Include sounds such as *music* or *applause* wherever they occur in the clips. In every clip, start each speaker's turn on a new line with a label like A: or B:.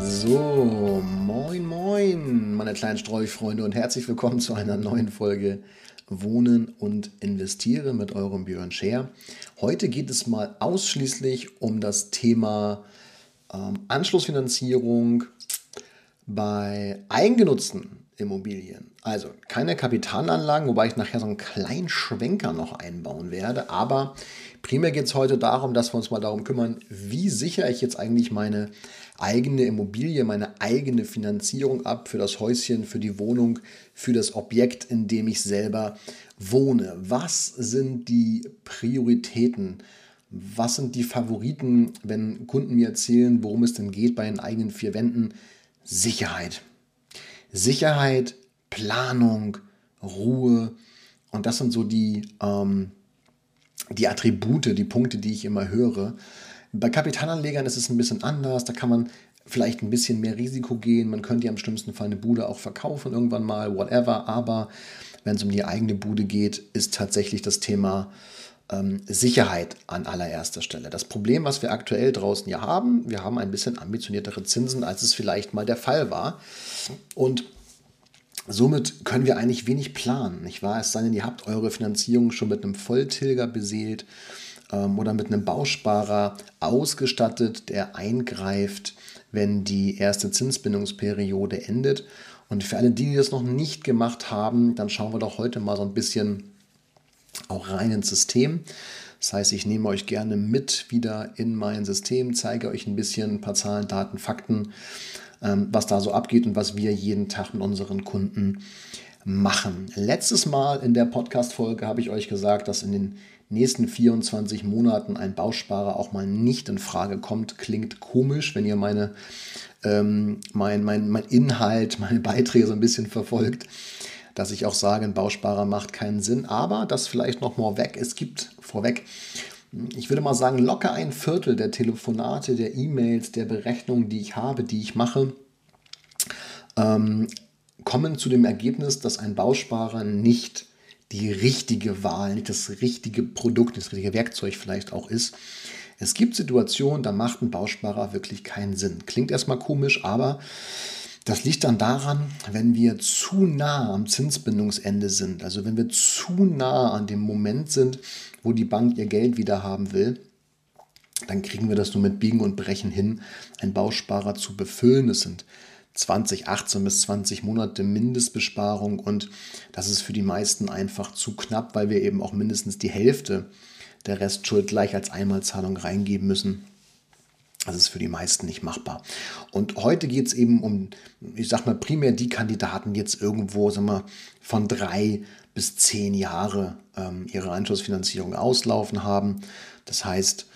A: So, moin, moin, meine kleinen Streuchfreunde und herzlich willkommen zu einer neuen Folge Wohnen und Investieren mit eurem Björn Scher. Heute geht es mal ausschließlich um das Thema ähm, Anschlussfinanzierung bei eigengenutzten Immobilien. Also keine Kapitalanlagen, wobei ich nachher so einen kleinen Schwenker noch einbauen werde. Aber primär geht es heute darum, dass wir uns mal darum kümmern, wie sichere ich jetzt eigentlich meine eigene Immobilie, meine eigene Finanzierung ab für das Häuschen, für die Wohnung, für das Objekt, in dem ich selber wohne. Was sind die Prioritäten? Was sind die Favoriten, wenn Kunden mir erzählen, worum es denn geht bei den eigenen vier Wänden? Sicherheit. Sicherheit, Planung, Ruhe. Und das sind so die, ähm, die Attribute, die Punkte, die ich immer höre. Bei Kapitalanlegern ist es ein bisschen anders. Da kann man vielleicht ein bisschen mehr Risiko gehen. Man könnte ja im schlimmsten Fall eine Bude auch verkaufen irgendwann mal, whatever. Aber wenn es um die eigene Bude geht, ist tatsächlich das Thema ähm, Sicherheit an allererster Stelle. Das Problem, was wir aktuell draußen ja haben, wir haben ein bisschen ambitioniertere Zinsen, als es vielleicht mal der Fall war. Und Somit können wir eigentlich wenig planen, nicht wahr? Es sei denn, ihr habt eure Finanzierung schon mit einem Volltilger beseelt ähm, oder mit einem Bausparer ausgestattet, der eingreift, wenn die erste Zinsbindungsperiode endet. Und für alle, die das noch nicht gemacht haben, dann schauen wir doch heute mal so ein bisschen auch rein ins System. Das heißt, ich nehme euch gerne mit wieder in mein System, zeige euch ein bisschen ein paar Zahlen, Daten, Fakten, was da so abgeht und was wir jeden Tag mit unseren Kunden machen. Letztes Mal in der Podcast-Folge habe ich euch gesagt, dass in den nächsten 24 Monaten ein Bausparer auch mal nicht in Frage kommt. Klingt komisch, wenn ihr meine, ähm, mein, mein, mein Inhalt, meine Beiträge so ein bisschen verfolgt dass ich auch sage, ein Bausparer macht keinen Sinn. Aber das vielleicht noch mal weg. Es gibt vorweg, ich würde mal sagen, locker ein Viertel der Telefonate, der E-Mails, der Berechnungen, die ich habe, die ich mache, ähm, kommen zu dem Ergebnis, dass ein Bausparer nicht die richtige Wahl, nicht das richtige Produkt, das richtige Werkzeug vielleicht auch ist. Es gibt Situationen, da macht ein Bausparer wirklich keinen Sinn. Klingt erstmal komisch, aber das liegt dann daran, wenn wir zu nah am Zinsbindungsende sind, also wenn wir zu nah an dem Moment sind, wo die Bank ihr Geld wieder haben will, dann kriegen wir das nur mit Biegen und Brechen hin, einen Bausparer zu befüllen. Das sind 20, 18 bis 20 Monate Mindestbesparung und das ist für die meisten einfach zu knapp, weil wir eben auch mindestens die Hälfte der Restschuld gleich als Einmalzahlung reingeben müssen. Das ist für die meisten nicht machbar. Und heute geht es eben um, ich sag mal, primär die Kandidaten, die jetzt irgendwo, sagen wir, von drei bis zehn Jahre ähm, ihre Anschlussfinanzierung auslaufen haben. Das heißt,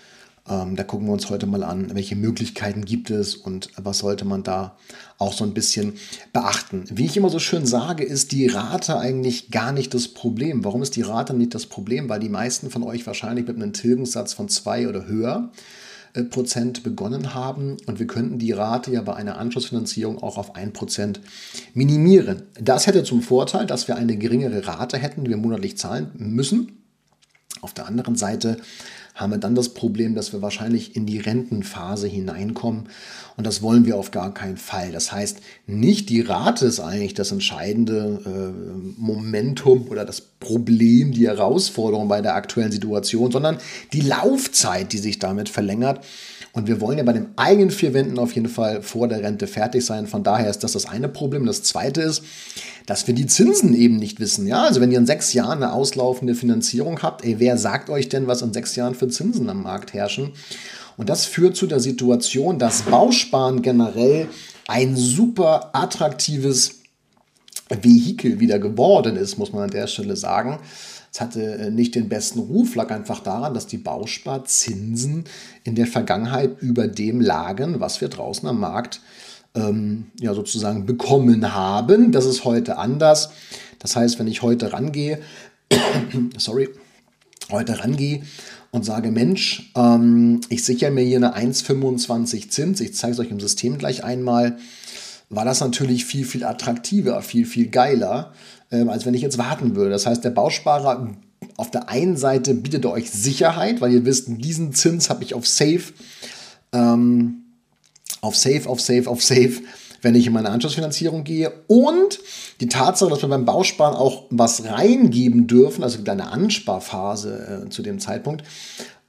A: ähm, da gucken wir uns heute mal an, welche Möglichkeiten gibt es und was sollte man da auch so ein bisschen beachten. Wie ich immer so schön sage, ist die Rate eigentlich gar nicht das Problem. Warum ist die Rate nicht das Problem? Weil die meisten von euch wahrscheinlich mit einem Tilgungssatz von zwei oder höher Prozent begonnen haben und wir könnten die Rate ja bei einer Anschlussfinanzierung auch auf 1% minimieren. Das hätte zum Vorteil, dass wir eine geringere Rate hätten, die wir monatlich zahlen müssen. Auf der anderen Seite haben wir dann das Problem, dass wir wahrscheinlich in die Rentenphase hineinkommen und das wollen wir auf gar keinen Fall. Das heißt, nicht die Rate ist eigentlich das entscheidende äh, Momentum oder das Problem, die Herausforderung bei der aktuellen Situation, sondern die Laufzeit, die sich damit verlängert. Und wir wollen ja bei den eigenen vier Wänden auf jeden Fall vor der Rente fertig sein. Von daher ist das das eine Problem. Das zweite ist, dass wir die Zinsen eben nicht wissen. Ja, also wenn ihr in sechs Jahren eine auslaufende Finanzierung habt, ey, wer sagt euch denn, was in sechs Jahren für Zinsen am Markt herrschen? Und das führt zu der Situation, dass Bausparen generell ein super attraktives Vehikel wieder geworden ist, muss man an der Stelle sagen. Es hatte äh, nicht den besten Ruf, lag einfach daran, dass die Bausparzinsen in der Vergangenheit über dem lagen, was wir draußen am Markt ähm, ja, sozusagen bekommen haben. Das ist heute anders. Das heißt, wenn ich heute rangehe, *coughs* sorry, heute rangehe und sage, Mensch, ähm, ich sichere mir hier eine 1,25 Zins, ich zeige es euch im System gleich einmal, war das natürlich viel, viel attraktiver, viel, viel geiler, ähm, als wenn ich jetzt warten würde. Das heißt, der Bausparer auf der einen Seite bietet euch Sicherheit, weil ihr wisst, diesen Zins habe ich auf Safe, ähm, auf Safe, auf Safe, auf Safe wenn ich in meine Anschlussfinanzierung gehe. Und die Tatsache, dass wir beim Bausparen auch was reingeben dürfen, also eine Ansparphase äh, zu dem Zeitpunkt,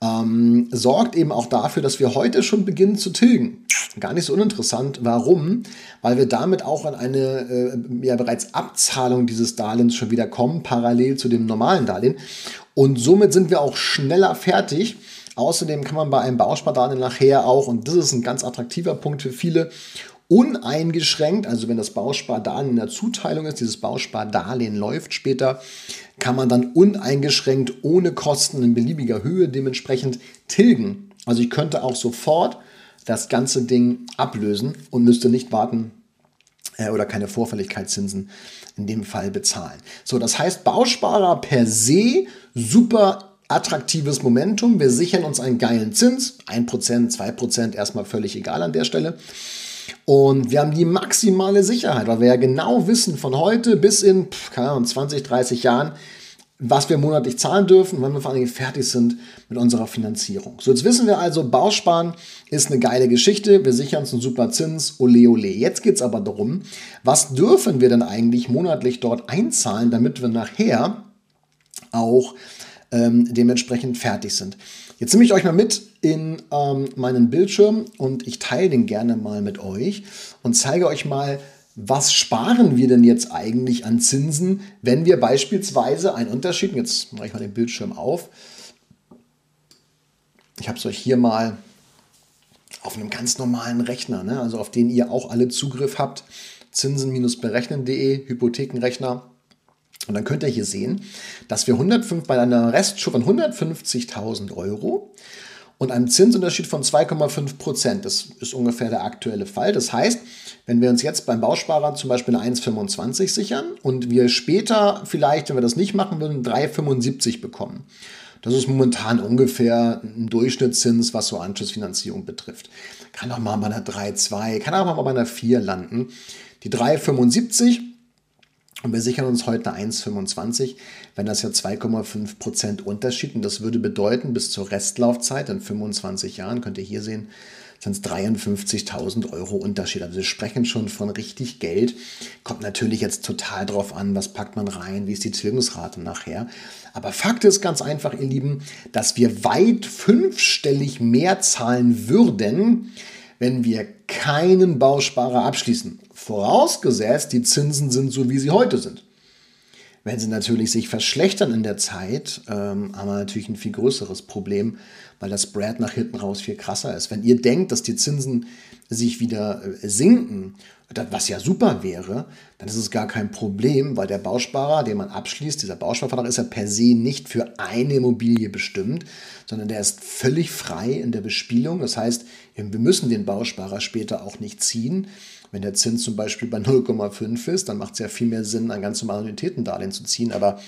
A: ähm, sorgt eben auch dafür, dass wir heute schon beginnen zu tilgen. Gar nicht so uninteressant. Warum? Weil wir damit auch an eine äh, ja bereits Abzahlung dieses Darlehens schon wieder kommen, parallel zu dem normalen Darlehen. Und somit sind wir auch schneller fertig. Außerdem kann man bei einem Bauspardarlehen nachher auch, und das ist ein ganz attraktiver Punkt für viele, uneingeschränkt, also wenn das Bauspardarlehen in der Zuteilung ist, dieses Bauspardarlehen läuft später, kann man dann uneingeschränkt ohne Kosten in beliebiger Höhe dementsprechend tilgen. Also ich könnte auch sofort das ganze Ding ablösen und müsste nicht warten äh, oder keine Vorfälligkeitszinsen in dem Fall bezahlen. So, das heißt, Bausparer per se super attraktives Momentum. Wir sichern uns einen geilen Zins, 1%, 2%, erstmal völlig egal an der Stelle. Und wir haben die maximale Sicherheit, weil wir ja genau wissen, von heute bis in, keine Ahnung, 20, 30 Jahren, was wir monatlich zahlen dürfen, wann wir vor allem fertig sind mit unserer Finanzierung. So, jetzt wissen wir also, Bausparen ist eine geile Geschichte. Wir sichern uns einen super Zins, ole ole. Jetzt geht es aber darum, was dürfen wir denn eigentlich monatlich dort einzahlen, damit wir nachher auch ähm, dementsprechend fertig sind. Jetzt nehme ich euch mal mit in ähm, meinen Bildschirm und ich teile den gerne mal mit euch und zeige euch mal, was sparen wir denn jetzt eigentlich an Zinsen, wenn wir beispielsweise einen Unterschied, jetzt mache ich mal den Bildschirm auf, ich habe es euch hier mal auf einem ganz normalen Rechner, ne, also auf den ihr auch alle Zugriff habt, zinsen-berechnen.de, Hypothekenrechner. Und dann könnt ihr hier sehen, dass wir 105, bei einer Restschuld von 150.000 Euro und einem Zinsunterschied von 2,5 Prozent, das ist ungefähr der aktuelle Fall. Das heißt, wenn wir uns jetzt beim Bausparer zum Beispiel eine 1,25 sichern und wir später vielleicht, wenn wir das nicht machen würden, 3,75 bekommen. Das ist momentan ungefähr ein Durchschnittszins, was so Anschlussfinanzierung betrifft. Kann auch mal bei einer 3,2, kann auch mal bei einer 4 landen. Die 3,75 und wir sichern uns heute eine 1,25, wenn das ja 2,5% Unterschied. Und das würde bedeuten, bis zur Restlaufzeit in 25 Jahren, könnt ihr hier sehen, sind es 53.000 Euro Unterschied. Also wir sprechen schon von richtig Geld. Kommt natürlich jetzt total drauf an, was packt man rein, wie ist die Tilgungsrate nachher. Aber Fakt ist ganz einfach, ihr Lieben, dass wir weit fünfstellig mehr zahlen würden, wenn wir keinen Bausparer abschließen. Vorausgesetzt, die Zinsen sind so, wie sie heute sind. Wenn sie natürlich sich verschlechtern in der Zeit, ähm, haben wir natürlich ein viel größeres Problem, weil das Spread nach hinten raus viel krasser ist. Wenn ihr denkt, dass die Zinsen sich wieder äh, sinken, was ja super wäre, dann ist es gar kein Problem, weil der Bausparer, den man abschließt, dieser Bausparvertrag ist ja per se nicht für eine Immobilie bestimmt, sondern der ist völlig frei in der Bespielung. Das heißt, wir müssen den Bausparer später auch nicht ziehen. Wenn der Zins zum Beispiel bei 0,5 ist, dann macht es ja viel mehr Sinn, ein ganz normales Annuitätendarlehen zu ziehen. Aber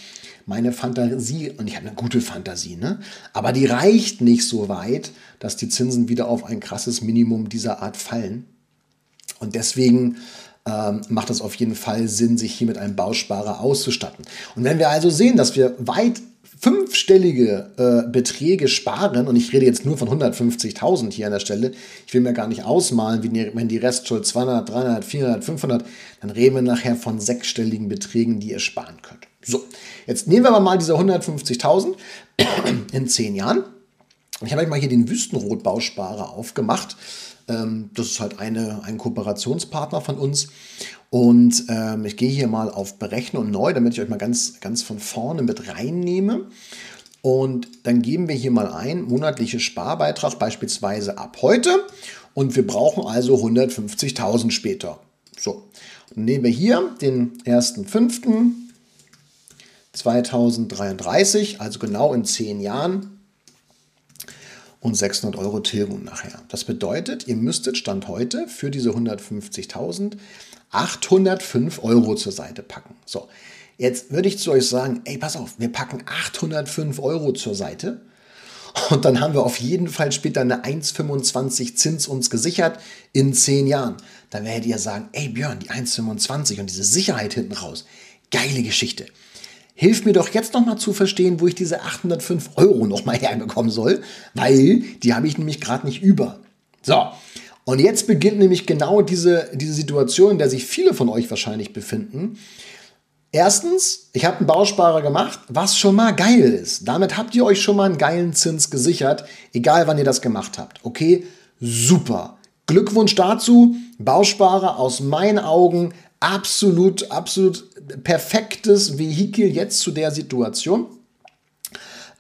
A: meine Fantasie, und ich habe eine gute Fantasie, ne? aber die reicht nicht so weit, dass die Zinsen wieder auf ein krasses Minimum dieser Art fallen. Und deswegen ähm, macht es auf jeden Fall Sinn, sich hier mit einem Bausparer auszustatten. Und wenn wir also sehen, dass wir weit fünfstellige äh, Beträge sparen, und ich rede jetzt nur von 150.000 hier an der Stelle, ich will mir gar nicht ausmalen, wenn die Restschuld 200, 300, 400, 500, dann reden wir nachher von sechsstelligen Beträgen, die ihr sparen könnt. So, jetzt nehmen wir aber mal diese 150.000 in zehn Jahren. Ich habe euch mal hier den Wüstenrot-Bausparer aufgemacht. Ähm, das ist halt eine, ein Kooperationspartner von uns. Und ähm, ich gehe hier mal auf Berechnen und neu, damit ich euch mal ganz, ganz von vorne mit reinnehme. Und dann geben wir hier mal ein, monatlicher Sparbeitrag beispielsweise ab heute. Und wir brauchen also 150.000 später. So, dann nehmen wir hier den 1.5.2033, also genau in 10 Jahren. Und 600 Euro Tilgung nachher. Das bedeutet, ihr müsstet Stand heute für diese 150.000 805 Euro zur Seite packen. So, jetzt würde ich zu euch sagen, ey, pass auf, wir packen 805 Euro zur Seite und dann haben wir auf jeden Fall später eine 1,25 Zins uns gesichert in 10 Jahren. Dann werdet ihr sagen, ey Björn, die 1,25 und diese Sicherheit hinten raus, geile Geschichte. Hilf mir doch jetzt nochmal zu verstehen, wo ich diese 805 Euro nochmal herbekommen soll, weil die habe ich nämlich gerade nicht über. So, und jetzt beginnt nämlich genau diese, diese Situation, in der sich viele von euch wahrscheinlich befinden. Erstens, ich habe einen Bausparer gemacht, was schon mal geil ist. Damit habt ihr euch schon mal einen geilen Zins gesichert, egal wann ihr das gemacht habt. Okay, super. Glückwunsch dazu. Bausparer aus meinen Augen absolut, absolut perfektes Vehikel jetzt zu der Situation.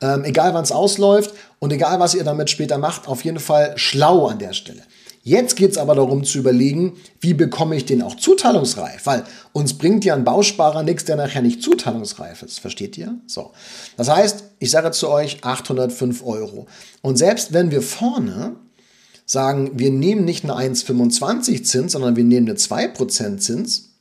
A: Ähm, egal wann es ausläuft und egal was ihr damit später macht, auf jeden Fall schlau an der Stelle. Jetzt geht es aber darum zu überlegen, wie bekomme ich den auch zuteilungsreif? Weil uns bringt ja ein Bausparer nichts, der nachher nicht zuteilungsreif ist. Versteht ihr? So. Das heißt, ich sage zu euch 805 Euro. Und selbst wenn wir vorne sagen, wir nehmen nicht eine 1,25 Zins, sondern wir nehmen eine 2% Zins,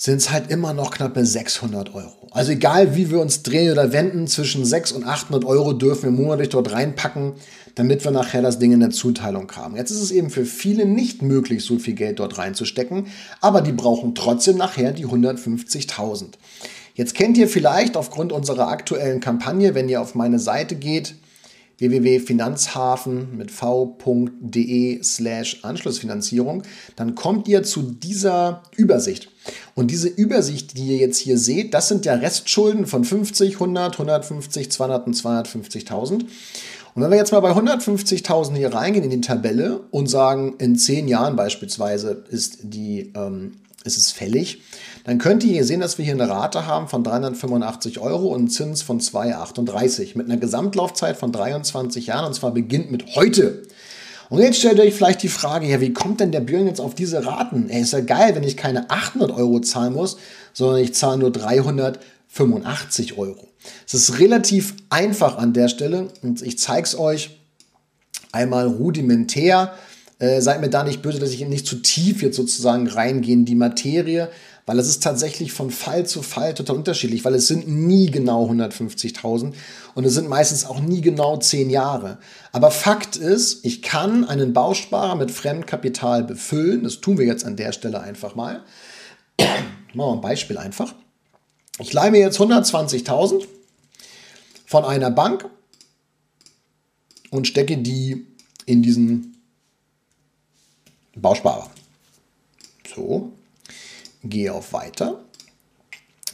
A: sind es halt immer noch knappe 600 Euro. Also egal, wie wir uns drehen oder wenden, zwischen 600 und 800 Euro dürfen wir monatlich dort reinpacken, damit wir nachher das Ding in der Zuteilung haben. Jetzt ist es eben für viele nicht möglich, so viel Geld dort reinzustecken, aber die brauchen trotzdem nachher die 150.000. Jetzt kennt ihr vielleicht aufgrund unserer aktuellen Kampagne, wenn ihr auf meine Seite geht, www.finanzhafen mit v.de slash Anschlussfinanzierung, dann kommt ihr zu dieser Übersicht. Und diese Übersicht, die ihr jetzt hier seht, das sind ja Restschulden von 50, 100, 150, 200 und 250.000. Und wenn wir jetzt mal bei 150.000 hier reingehen in die Tabelle und sagen, in 10 Jahren beispielsweise ist, die, ähm, ist es fällig, dann könnt ihr hier sehen, dass wir hier eine Rate haben von 385 Euro und einen Zins von 2,38 mit einer Gesamtlaufzeit von 23 Jahren und zwar beginnt mit heute. Und jetzt stellt euch vielleicht die Frage, ja, wie kommt denn der Björn jetzt auf diese Raten? Ey, ist ja geil, wenn ich keine 800 Euro zahlen muss, sondern ich zahle nur 385 Euro. Es ist relativ einfach an der Stelle und ich zeige es euch einmal rudimentär. Äh, seid mir da nicht böse, dass ich nicht zu tief jetzt sozusagen reingehe in die Materie weil es ist tatsächlich von Fall zu Fall total unterschiedlich, weil es sind nie genau 150.000 und es sind meistens auch nie genau 10 Jahre. Aber Fakt ist, ich kann einen Bausparer mit Fremdkapital befüllen. Das tun wir jetzt an der Stelle einfach mal. *clears throat* Machen wir ein Beispiel einfach. Ich leihe mir jetzt 120.000 von einer Bank und stecke die in diesen Bausparer. So, gehe auf Weiter,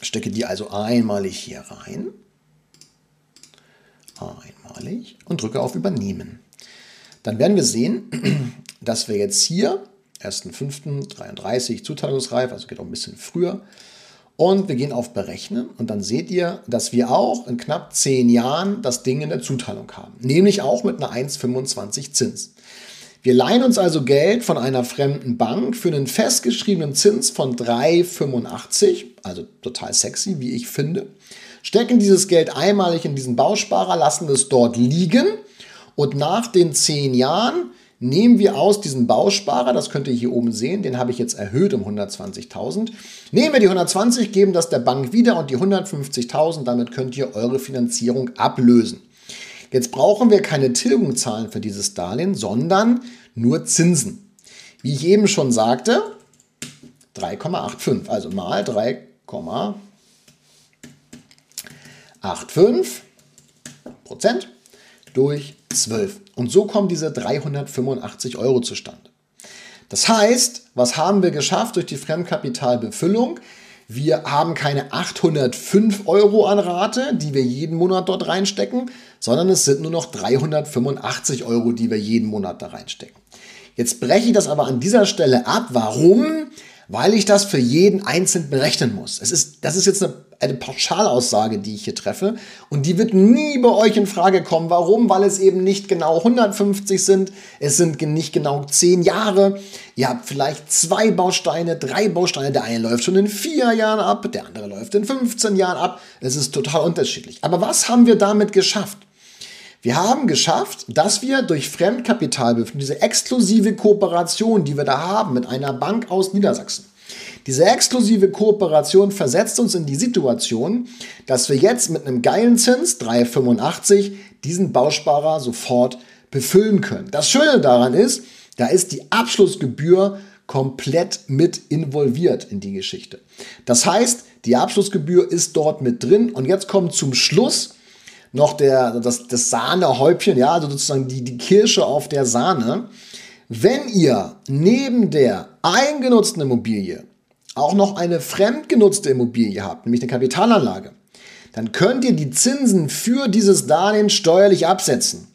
A: stecke die also einmalig hier rein, einmalig und drücke auf Übernehmen. Dann werden wir sehen, *clears throat* dass wir jetzt hier 1.5.33 zuteilungsreif, also geht auch ein bisschen früher. Und wir gehen auf Berechnen und dann seht ihr, dass wir auch in knapp 10 Jahren das Ding in der Zuteilung haben. Nämlich auch mit einer 1,25 Zins. Wir leihen uns also Geld von einer fremden Bank für einen festgeschriebenen Zins von 3,85, also total sexy, wie ich finde, stecken dieses Geld einmalig in diesen Bausparer, lassen es dort liegen und nach den zehn Jahren nehmen wir aus diesem Bausparer, das könnt ihr hier oben sehen, den habe ich jetzt erhöht um 120.000, nehmen wir die 120, geben das der Bank wieder und die 150.000, damit könnt ihr eure Finanzierung ablösen. Jetzt brauchen wir keine Tilgung zahlen für dieses Darlehen, sondern nur Zinsen. Wie ich eben schon sagte, 3,85, also mal 3,85 Prozent durch 12. Und so kommen diese 385 Euro zustande. Das heißt, was haben wir geschafft durch die Fremdkapitalbefüllung? Wir haben keine 805 Euro an Rate, die wir jeden Monat dort reinstecken, sondern es sind nur noch 385 Euro, die wir jeden Monat da reinstecken. Jetzt breche ich das aber an dieser Stelle ab. Warum? Weil ich das für jeden einzeln berechnen muss. Es ist, das ist jetzt eine eine Pauschalaussage, die ich hier treffe. Und die wird nie bei euch in Frage kommen. Warum? Weil es eben nicht genau 150 sind. Es sind nicht genau 10 Jahre. Ihr habt vielleicht zwei Bausteine, drei Bausteine. Der eine läuft schon in vier Jahren ab, der andere läuft in 15 Jahren ab. Es ist total unterschiedlich. Aber was haben wir damit geschafft? Wir haben geschafft, dass wir durch Fremdkapitalbefüllung, diese exklusive Kooperation, die wir da haben mit einer Bank aus Niedersachsen, diese exklusive Kooperation versetzt uns in die Situation, dass wir jetzt mit einem geilen Zins, 3,85, diesen Bausparer sofort befüllen können. Das Schöne daran ist, da ist die Abschlussgebühr komplett mit involviert in die Geschichte. Das heißt, die Abschlussgebühr ist dort mit drin und jetzt kommt zum Schluss noch der, das, das Sahnehäubchen, ja, also sozusagen die, die Kirsche auf der Sahne. Wenn ihr neben der eingenutzten Immobilie auch noch eine fremdgenutzte Immobilie habt, nämlich eine Kapitalanlage, dann könnt ihr die Zinsen für dieses Darlehen steuerlich absetzen.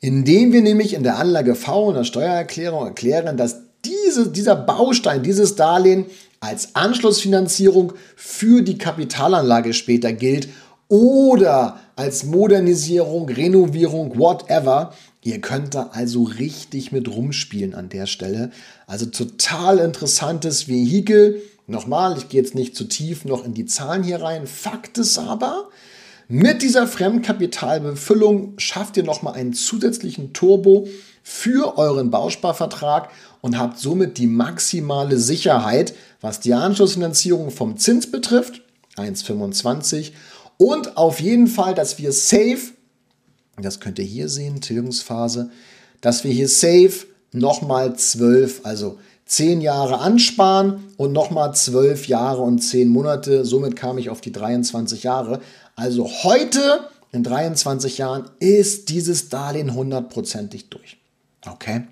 A: Indem wir nämlich in der Anlage V in der Steuererklärung erklären, dass diese, dieser Baustein, dieses Darlehen als Anschlussfinanzierung für die Kapitalanlage später gilt oder als Modernisierung, Renovierung, whatever. Ihr könnt da also richtig mit rumspielen an der Stelle. Also total interessantes Vehikel. Nochmal, ich gehe jetzt nicht zu tief noch in die Zahlen hier rein. Fakt ist aber, mit dieser Fremdkapitalbefüllung schafft ihr nochmal einen zusätzlichen Turbo für euren Bausparvertrag und habt somit die maximale Sicherheit, was die Anschlussfinanzierung vom Zins betrifft, 1,25 und auf jeden Fall, dass wir safe, das könnt ihr hier sehen, Tilgungsphase, dass wir hier safe nochmal 12, also 10 Jahre ansparen und nochmal 12 Jahre und 10 Monate. Somit kam ich auf die 23 Jahre. Also heute, in 23 Jahren, ist dieses Darlehen hundertprozentig durch. Okay?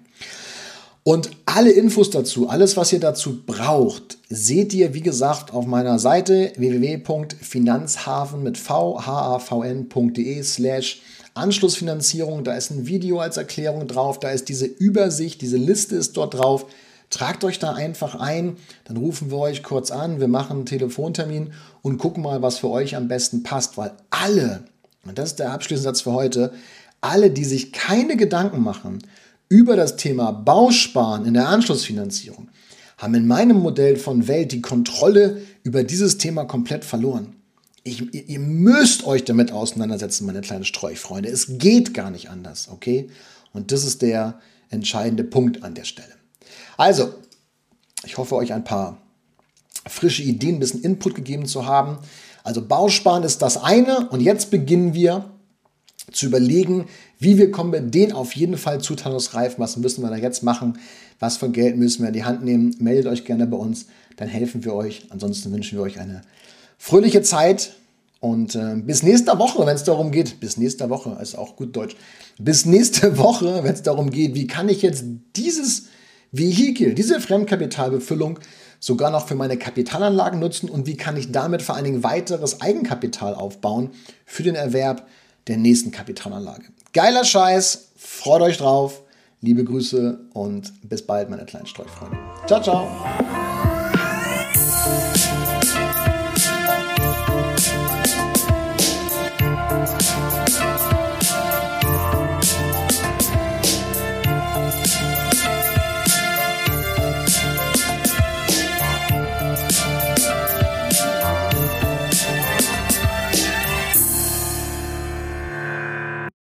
A: Und alle Infos dazu, alles, was ihr dazu braucht, seht ihr, wie gesagt, auf meiner Seite www.finanzhafen mit vhavn.de slash Anschlussfinanzierung. Da ist ein Video als Erklärung drauf, da ist diese Übersicht, diese Liste ist dort drauf. Tragt euch da einfach ein, dann rufen wir euch kurz an, wir machen einen Telefontermin und gucken mal, was für euch am besten passt, weil alle, und das ist der abschließende Satz für heute, alle, die sich keine Gedanken machen über das Thema Bausparen in der Anschlussfinanzierung, haben in meinem Modell von Welt die Kontrolle über dieses Thema komplett verloren. Ich, ihr müsst euch damit auseinandersetzen, meine kleinen Streuchfreunde. Es geht gar nicht anders, okay? Und das ist der entscheidende Punkt an der Stelle. Also, ich hoffe, euch ein paar frische Ideen, ein bisschen Input gegeben zu haben. Also Bausparen ist das eine und jetzt beginnen wir zu überlegen, wie wir kommen wir den auf jeden Fall zuteilungsreif, was müssen wir da jetzt machen, was für Geld müssen wir in die Hand nehmen. Meldet euch gerne bei uns, dann helfen wir euch. Ansonsten wünschen wir euch eine fröhliche Zeit und äh, bis nächste Woche, wenn es darum geht, bis nächste Woche, ist auch gut Deutsch, bis nächste *laughs* Woche, wenn es darum geht, wie kann ich jetzt dieses Vehikel, diese Fremdkapitalbefüllung sogar noch für meine Kapitalanlagen nutzen und wie kann ich damit vor allen Dingen weiteres Eigenkapital aufbauen für den Erwerb der nächsten Kapitalanlage. Geiler Scheiß, freut euch drauf. Liebe Grüße und bis bald, meine kleinen Streufreunde. Ciao, ciao.